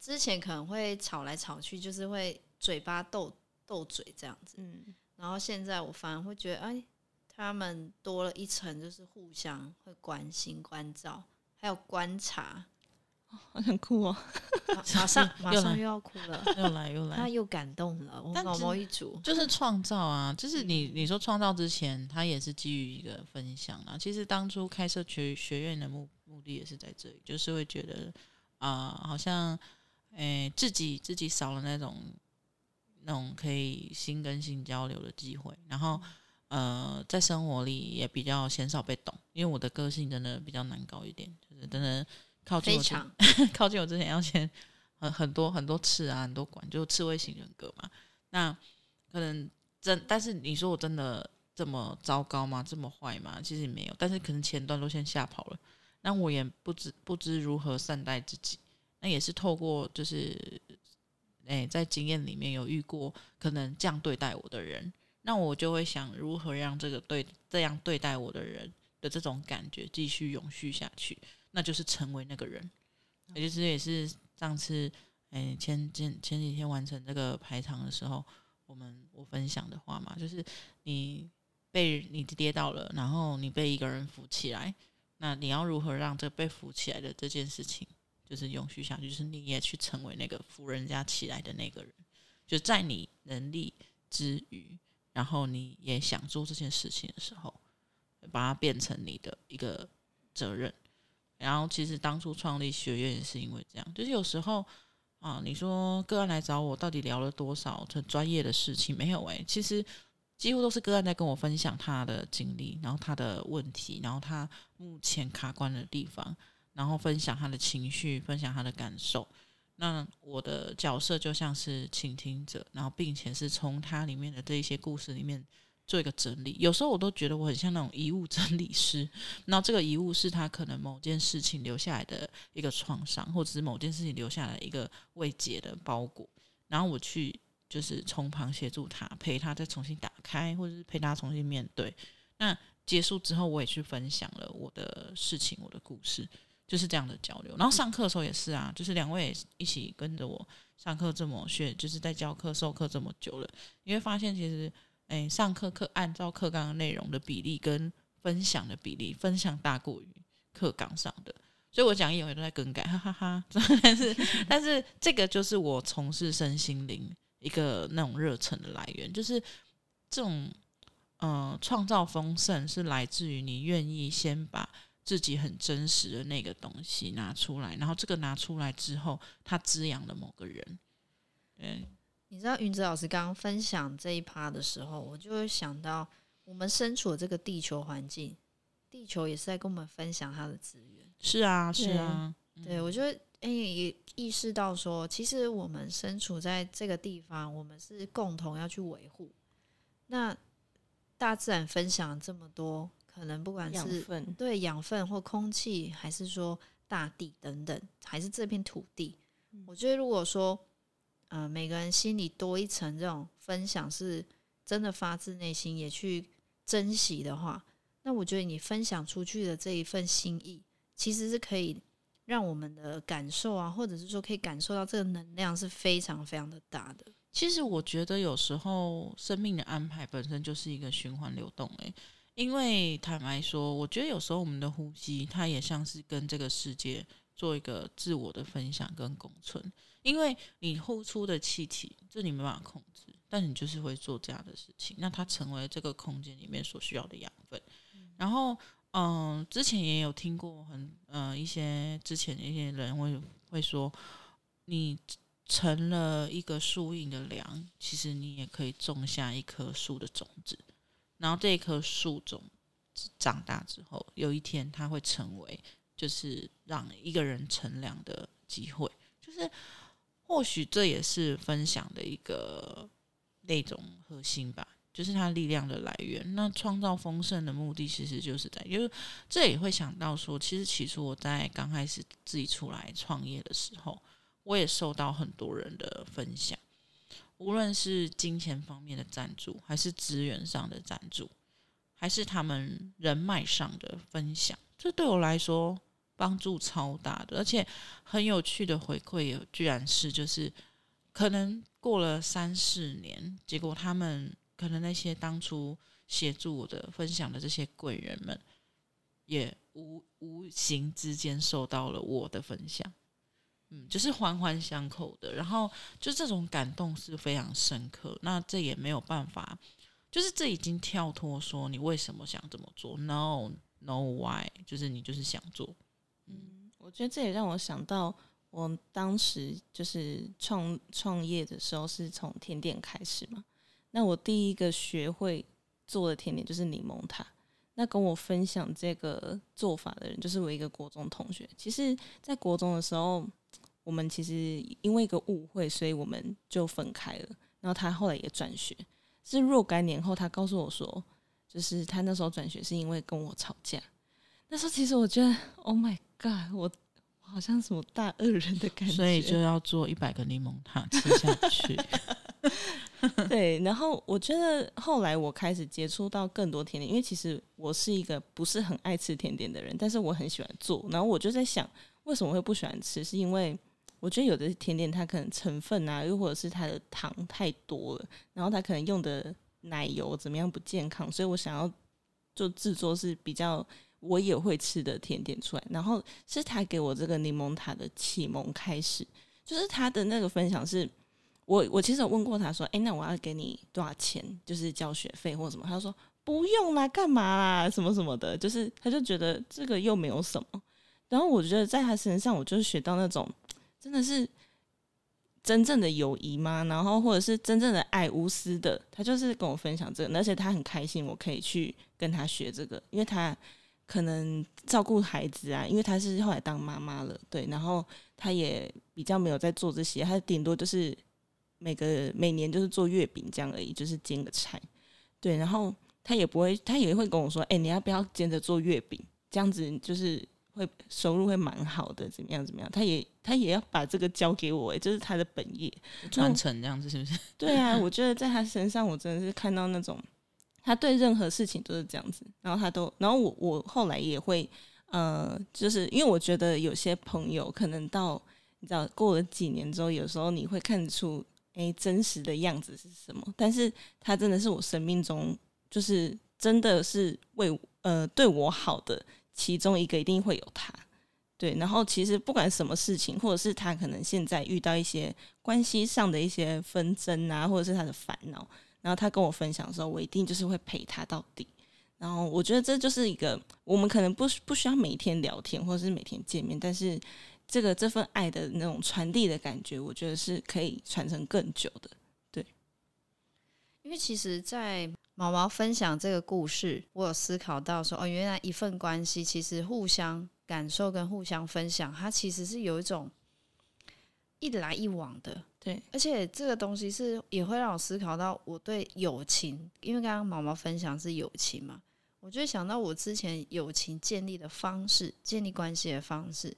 之前可能会吵来吵去，就是会嘴巴斗斗嘴这样子，嗯，然后现在我反而会觉得，哎，他们多了一层，就是互相会关心、关照，还有观察。很酷哦！马上 [LAUGHS] 马上又要哭了，[LAUGHS] 又来 [LAUGHS] 又来，他又感动了。我毛毛一族就是创造啊，就是你你说创造之前，他也是基于一个分享啊。其实当初开设学学院的目目的也是在这里，就是会觉得啊、呃，好像诶、欸、自己自己少了那种那种可以心跟心交流的机会，然后呃，在生活里也比较鲜少被懂，因为我的个性真的比较难搞一点，就是真的。靠近我之前，[LAUGHS] 靠近我之前要先很很多很多次啊，很多管，就刺猬型人格嘛。那可能真，但是你说我真的这么糟糕吗？这么坏吗？其实也没有，但是可能前段都先吓跑了。那我也不知不知如何善待自己。那也是透过就是，哎、欸，在经验里面有遇过可能这样对待我的人，那我就会想如何让这个对这样对待我的人的这种感觉继续永续下去。那就是成为那个人，也就是也是上次，哎，前前前几天完成这个排场的时候，我们我分享的话嘛，就是你被你跌倒了，然后你被一个人扶起来，那你要如何让这被扶起来的这件事情，就是永续下去，就是你也去成为那个扶人家起来的那个人，就在你能力之余，然后你也想做这件事情的时候，把它变成你的一个责任。然后其实当初创立学院也是因为这样，就是有时候啊，你说个案来找我，到底聊了多少很专业的事情？没有诶、其实几乎都是个案在跟我分享他的经历，然后他的问题，然后他目前卡关的地方，然后分享他的情绪，分享他的感受。那我的角色就像是倾听者，然后并且是从他里面的这一些故事里面。做一个整理，有时候我都觉得我很像那种遗物整理师。那这个遗物是他可能某件事情留下来的一个创伤，或者是某件事情留下来一个未解的包裹。然后我去就是从旁协助他，陪他再重新打开，或者是陪他重新面对。那结束之后，我也去分享了我的事情，我的故事，就是这样的交流。然后上课的时候也是啊，就是两位一起跟着我上课这么学，就是在教课授课这么久了，你会发现其实。诶，上课课按照课纲的内容的比例跟分享的比例，分享大过于课纲上的，所以我讲义永远都在更改，哈哈哈，哈。[LAUGHS] 但是，[LAUGHS] 但是这个就是我从事身心灵一个那种热忱的来源，就是这种呃创造丰盛是来自于你愿意先把自己很真实的那个东西拿出来，然后这个拿出来之后，它滋养了某个人，对。你知道云哲老师刚刚分享这一趴的时候，我就会想到我们身处的这个地球环境，地球也是在跟我们分享它的资源。是啊，是啊，对，对我觉得哎，也意识到说，其实我们身处在这个地方，我们是共同要去维护。那大自然分享这么多，可能不管是对养分或空气，还是说大地等等，还是这片土地，嗯、我觉得如果说。呃，每个人心里多一层这种分享，是真的发自内心也去珍惜的话，那我觉得你分享出去的这一份心意，其实是可以让我们的感受啊，或者是说可以感受到这个能量是非常非常的大的。其实我觉得有时候生命的安排本身就是一个循环流动，诶，因为坦白说，我觉得有时候我们的呼吸，它也像是跟这个世界做一个自我的分享跟共存。因为你呼出的气体，这你没办法控制，但你就是会做这样的事情，那它成为这个空间里面所需要的养分。嗯、然后，嗯、呃，之前也有听过很，呃，一些之前一些人会会说，你成了一个树荫的梁，其实你也可以种下一棵树的种子，然后这一棵树种长大之后，有一天它会成为，就是让一个人乘凉的机会，就是。或许这也是分享的一个那种核心吧，就是它力量的来源。那创造丰盛的目的，其实就是在，就是这也会想到说，其实起初我在刚开始自己出来创业的时候，我也受到很多人的分享，无论是金钱方面的赞助，还是资源上的赞助，还是他们人脉上的分享，这对我来说。帮助超大的，而且很有趣的回馈，也居然是就是可能过了三四年，结果他们可能那些当初协助我的、分享的这些贵人们，也无无形之间受到了我的分享，嗯，就是环环相扣的。然后就这种感动是非常深刻，那这也没有办法，就是这已经跳脱说你为什么想这么做？No No Why？就是你就是想做。嗯，我觉得这也让我想到，我当时就是创创业的时候是从甜点开始嘛。那我第一个学会做的甜点就是柠檬塔。那跟我分享这个做法的人就是我一个国中同学。其实，在国中的时候，我们其实因为一个误会，所以我们就分开了。然后他后来也转学，是若干年后，他告诉我说，就是他那时候转学是因为跟我吵架。那时候其实我觉得，Oh my。我我好像什么大恶人的感觉，所以就要做一百个柠檬塔吃下去。[LAUGHS] 对，然后我觉得后来我开始接触到更多甜点，因为其实我是一个不是很爱吃甜点的人，但是我很喜欢做。然后我就在想，为什么会不喜欢吃？是因为我觉得有的甜点它可能成分啊，又或者是它的糖太多了，然后它可能用的奶油怎么样不健康，所以我想要做制作是比较。我也会吃的甜点出来，然后是他给我这个柠檬塔的启蒙开始，就是他的那个分享是，我我其实有问过他说，诶，那我要给你多少钱，就是交学费或什么？他说不用啦，干嘛啦，什么什么的，就是他就觉得这个又没有什么，然后我觉得在他身上，我就是学到那种真的是真正的友谊吗？然后或者是真正的爱，无私的。他就是跟我分享这个，而且他很开心，我可以去跟他学这个，因为他可能照顾孩子啊，因为她是后来当妈妈了，对，然后她也比较没有在做这些，她顶多就是每个每年就是做月饼这样而已，就是煎个菜，对，然后她也不会，她也会跟我说，哎、欸，你要不要兼着做月饼？这样子就是。会收入会蛮好的，怎么样怎么样？她也她也要把这个交给我，哎，就是她的本业传承这样子，是不是？[LAUGHS] 对啊，我觉得在她身上，我真的是看到那种他对任何事情都是这样子，然后他都，然后我我后来也会，呃，就是因为我觉得有些朋友可能到你知道过了几年之后，有时候你会看出哎真实的样子是什么，但是他真的是我生命中就是真的是为呃对我好的。其中一个一定会有他，对。然后其实不管什么事情，或者是他可能现在遇到一些关系上的一些纷争啊，或者是他的烦恼，然后他跟我分享的时候，我一定就是会陪他到底。然后我觉得这就是一个我们可能不不需要每天聊天，或者是每天见面，但是这个这份爱的那种传递的感觉，我觉得是可以传承更久的。对，因为其实，在毛毛分享这个故事，我有思考到说，哦，原来一份关系其实互相感受跟互相分享，它其实是有一种一来一往的，对。而且这个东西是也会让我思考到我对友情，因为刚刚毛毛分享是友情嘛，我就想到我之前友情建立的方式，建立关系的方式，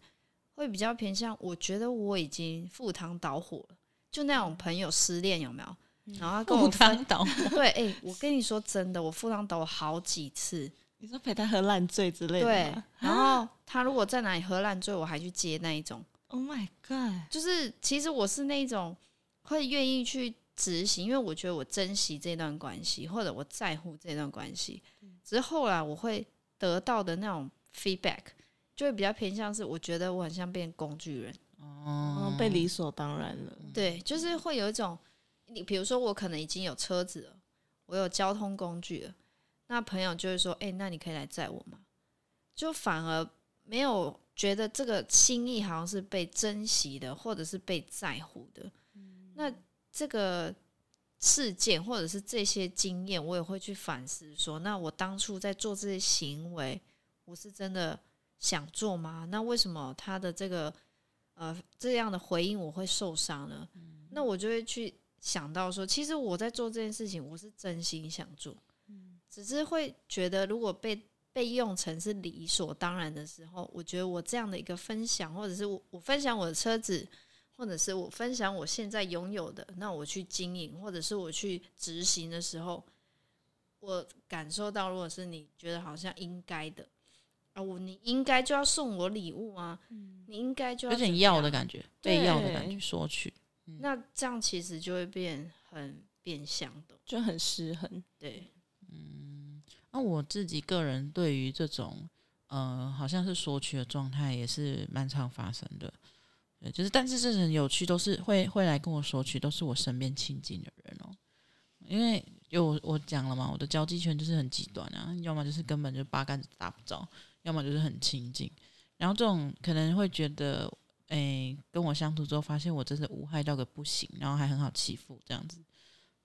会比较偏向，我觉得我已经赴汤蹈火了，就那种朋友失恋有没有？然后他跟我分倒，[LAUGHS] 对，哎、欸，我跟你说真的，我赴汤蹈火好几次。你说陪他喝烂醉之类的，对。然后他如果在哪里喝烂醉，我还去接那一种。Oh my god！就是其实我是那种会愿意去执行，因为我觉得我珍惜这段关系，或者我在乎这段关系。只是后来我会得到的那种 feedback，就会比较偏向是，我觉得我很像变工具人，哦，被理所当然了。对，就是会有一种。你比如说，我可能已经有车子了，我有交通工具了，那朋友就会说：“哎、欸，那你可以来载我吗？”就反而没有觉得这个心意好像是被珍惜的，或者是被在乎的。嗯、那这个事件或者是这些经验，我也会去反思说：那我当初在做这些行为，我是真的想做吗？那为什么他的这个呃这样的回应我会受伤呢？嗯、那我就会去。想到说，其实我在做这件事情，我是真心想做，只是会觉得如果被被用成是理所当然的时候，我觉得我这样的一个分享，或者是我我分享我的车子，或者是我分享我现在拥有的，那我去经营，或者是我去执行的时候，我感受到，如果是你觉得好像应该的啊，我你应该就要送我礼物啊，你应该就要有点要的感觉，被要的感觉，索取。那这样其实就会变很变相的，就很失衡。对，那我自己个人对于这种，呃，好像是索取的状态也是蛮常发生的。对，就是，但是这很有趣，都是会会来跟我索取，都是我身边亲近的人哦。因为有我讲了嘛，我的交际圈就是很极端啊，要么就是根本就八竿子打不着，要么就是很亲近。然后这种可能会觉得。哎、跟我相处之后，发现我真的无害到个不行，然后还很好欺负，这样子。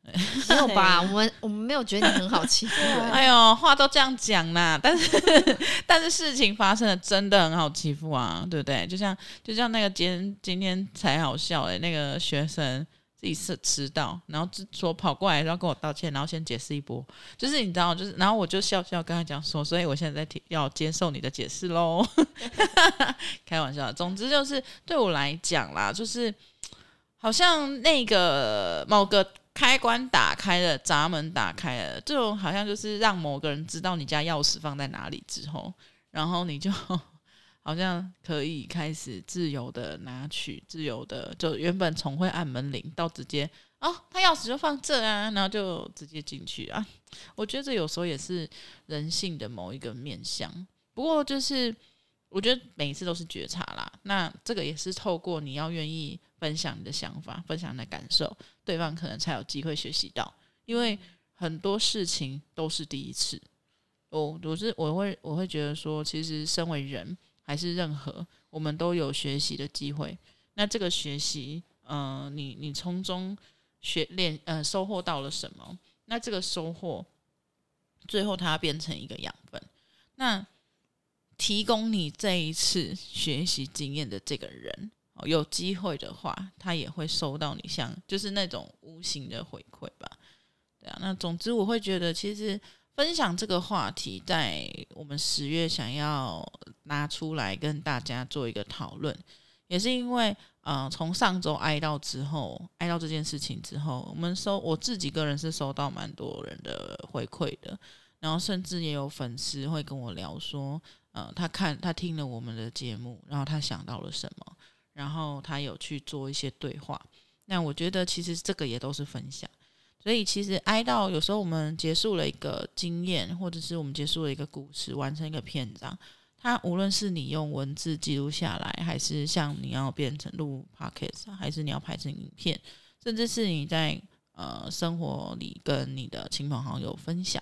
[LAUGHS] 没有吧？我们我们没有觉得你很好欺负。[LAUGHS] 哎呦，话都这样讲啦，[LAUGHS] 但是但是事情发生了真的很好欺负啊，对不对？就像就像那个今天今天才好笑哎、欸，那个学生。自己是迟到，然后就说跑过来，然后跟我道歉，然后先解释一波，就是你知道，就是然后我就笑笑跟他讲说，所以我现在在听，要接受你的解释喽，开玩笑。总之就是对我来讲啦，就是好像那个某个开关打开了，闸门打开了，这种好像就是让某个人知道你家钥匙放在哪里之后，然后你就。[LAUGHS] 好像可以开始自由的拿取，自由的就原本从会按门铃到直接哦，他钥匙就放这啊，然后就直接进去啊。我觉得这有时候也是人性的某一个面向。不过就是我觉得每一次都是觉察啦，那这个也是透过你要愿意分享你的想法，分享你的感受，对方可能才有机会学习到。因为很多事情都是第一次。我我是我会我会觉得说，其实身为人。还是任何，我们都有学习的机会。那这个学习，呃，你你从中学练，呃，收获到了什么？那这个收获，最后它变成一个养分。那提供你这一次学习经验的这个人，有机会的话，他也会收到你像就是那种无形的回馈吧。对啊，那总之我会觉得，其实分享这个话题，在我们十月想要拿出来跟大家做一个讨论，也是因为，呃，从上周哀悼之后，哀悼这件事情之后，我们收我自己个人是收到蛮多人的回馈的，然后甚至也有粉丝会跟我聊说，呃，他看他听了我们的节目，然后他想到了什么，然后他有去做一些对话，那我觉得其实这个也都是分享。所以，其实哀悼有时候我们结束了一个经验，或者是我们结束了一个故事，完成一个篇章。它无论是你用文字记录下来，还是像你要变成录 podcast，还是你要拍成影片，甚至是你在呃生活里跟你的亲朋好友分享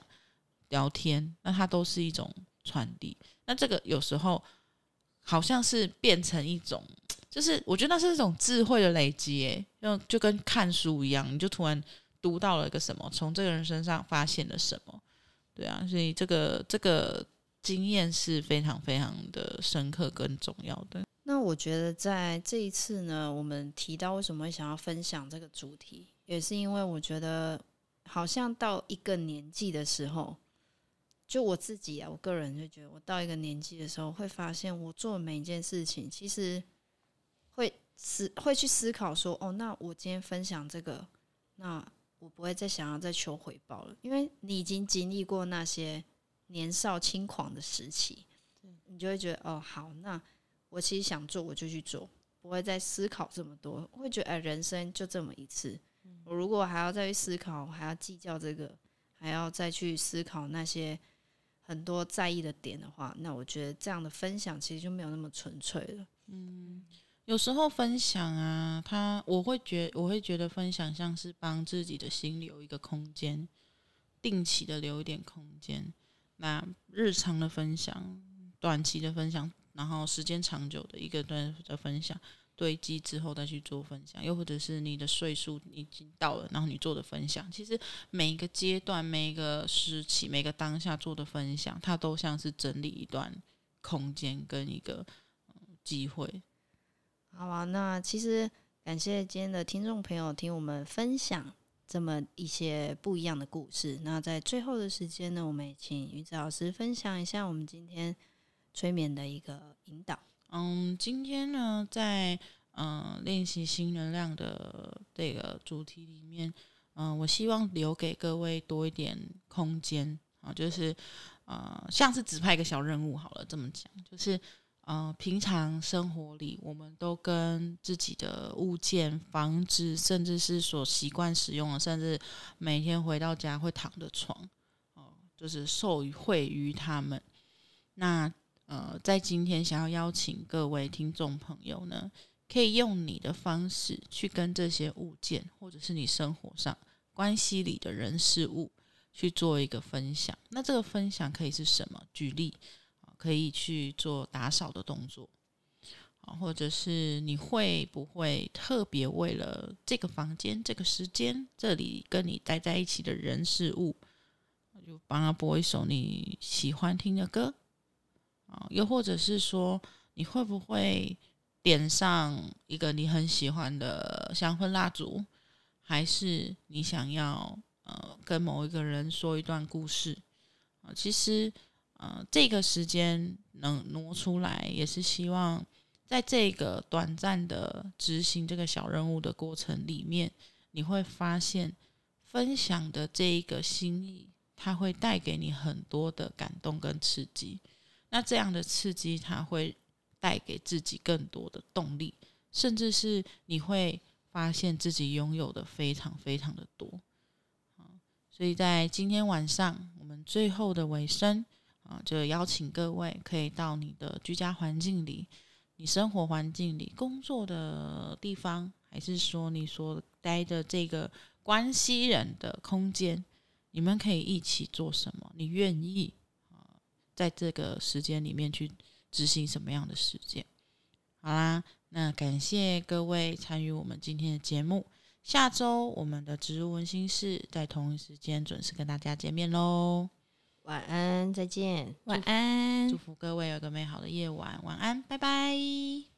聊天，那它都是一种传递。那这个有时候好像是变成一种，就是我觉得那是一种智慧的累积，就就跟看书一样，你就突然。读到了一个什么？从这个人身上发现了什么？对啊，所以这个这个经验是非常非常的深刻跟重要的。那我觉得在这一次呢，我们提到为什么会想要分享这个主题，也是因为我觉得好像到一个年纪的时候，就我自己啊，我个人就觉得，我到一个年纪的时候，会发现我做每一件事情，其实思会去思考说，哦，那我今天分享这个，那。我不会再想要再求回报了，因为你已经经历过那些年少轻狂的时期，你就会觉得哦，好，那我其实想做我就去做，不会再思考这么多，会觉得哎，人生就这么一次，我如果还要再去思考，还要计较这个，还要再去思考那些很多在意的点的话，那我觉得这样的分享其实就没有那么纯粹了。嗯。有时候分享啊，他我会觉我会觉得分享像是帮自己的心留一个空间，定期的留一点空间。那日常的分享、短期的分享，然后时间长久的一个段的分享堆积之后再去做分享，又或者是你的岁数已经到了，然后你做的分享，其实每一个阶段、每一个时期、每个当下做的分享，它都像是整理一段空间跟一个机会。好啊，那其实感谢今天的听众朋友听我们分享这么一些不一样的故事。那在最后的时间呢，我们也请芸子老师分享一下我们今天催眠的一个引导。嗯，今天呢，在嗯练习新能量的这个主题里面，嗯，我希望留给各位多一点空间啊，就是呃，像是指派一个小任务好了，这么讲，就是。呃，平常生活里，我们都跟自己的物件、房子，甚至是所习惯使用的，甚至每天回到家会躺的床，哦、就是受惠于他们。那呃，在今天想要邀请各位听众朋友呢，可以用你的方式去跟这些物件，或者是你生活上关系里的人事物去做一个分享。那这个分享可以是什么？举例。可以去做打扫的动作，啊，或者是你会不会特别为了这个房间、这个时间、这里跟你待在一起的人事物，就帮他播一首你喜欢听的歌，啊，又或者是说你会不会点上一个你很喜欢的香氛蜡烛，还是你想要呃跟某一个人说一段故事啊？其实。呃，这个时间能挪出来，也是希望在这个短暂的执行这个小任务的过程里面，你会发现分享的这一个心意，它会带给你很多的感动跟刺激。那这样的刺激，它会带给自己更多的动力，甚至是你会发现自己拥有的非常非常的多。所以在今天晚上，我们最后的尾声。啊，就邀请各位可以到你的居家环境里、你生活环境里工作的地方，还是说你所待的这个关系人的空间，你们可以一起做什么？你愿意啊，在这个时间里面去执行什么样的事件。好啦，那感谢各位参与我们今天的节目。下周我们的植入温馨室在同一时间准时跟大家见面喽。晚安再见。晚安。祝福各位有个美好的夜晚晚安拜拜。